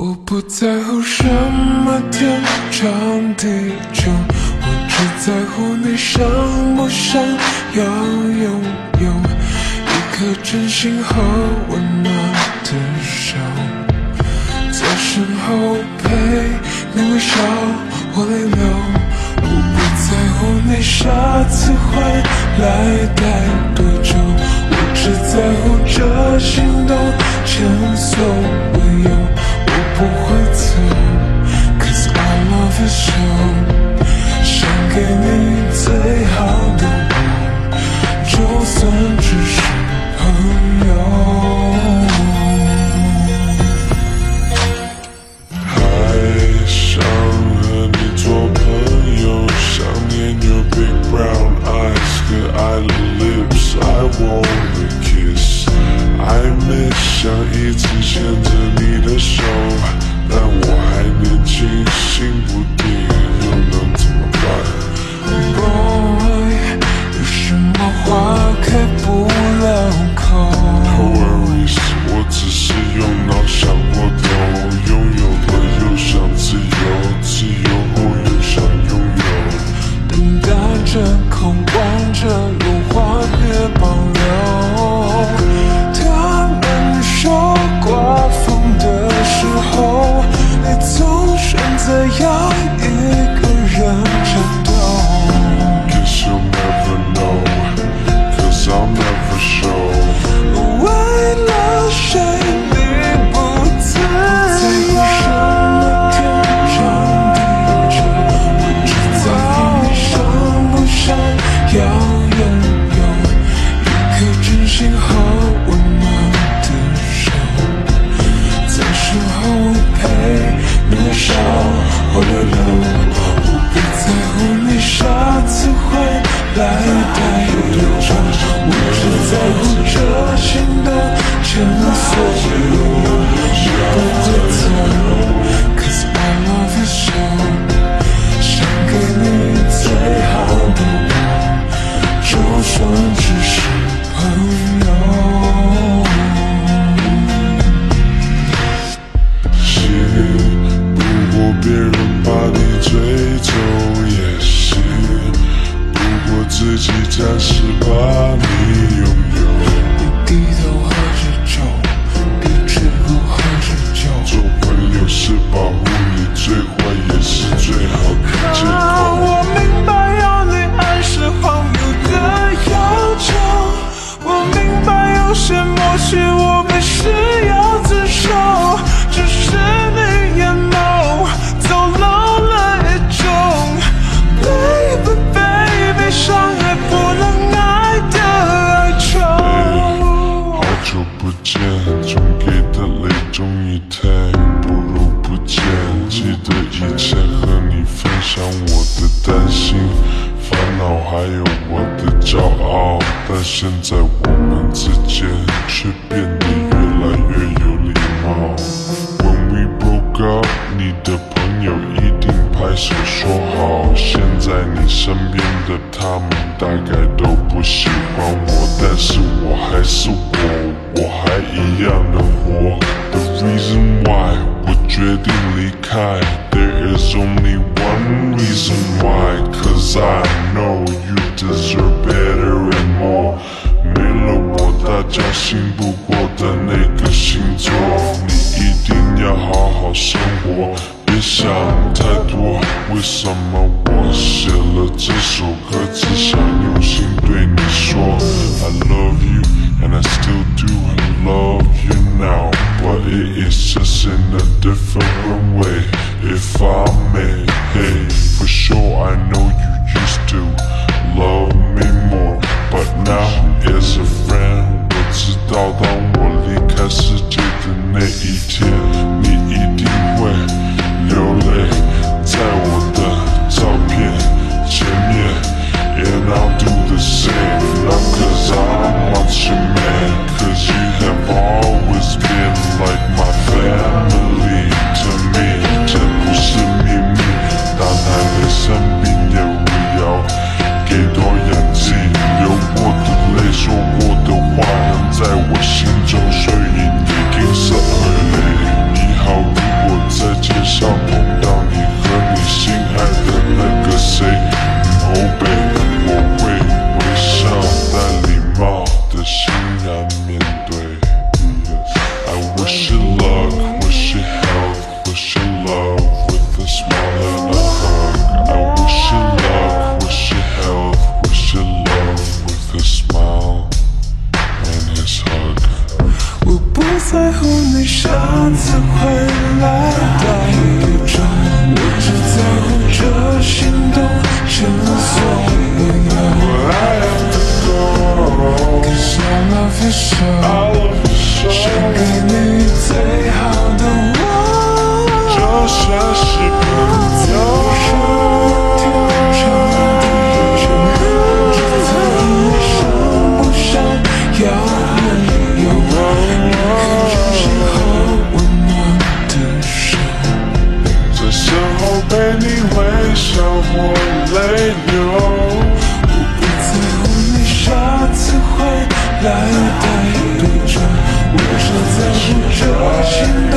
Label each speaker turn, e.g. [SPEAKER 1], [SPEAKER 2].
[SPEAKER 1] 我不在乎什么天长地久，我只在乎你想不想要拥有一颗真心和温暖的手，在身后陪你微笑或泪流。我不在乎你下次会来待多久，我只在乎这心动前所
[SPEAKER 2] lips I wanna kiss。I miss 想一直牵着你的手。但我还年轻，心不定，又能怎么办是
[SPEAKER 1] 我们深骄傲，但
[SPEAKER 2] 现在我们之间却变得越来越有礼貌。When we broke up，你的朋友一定拍手说好。现在你身边的他们大概都不喜欢我，但是我还是我，我还一样的活。The reason why 我决定离开，There is only one reason why 为什么我写了这首歌，只想用心对你说？I love you and I still do love you now, but it is just in a different way. If I may, hey, for sure I know you used to 在
[SPEAKER 1] 乎你下次回来的多久我只在乎这心动前所 cause i love you so
[SPEAKER 2] 这是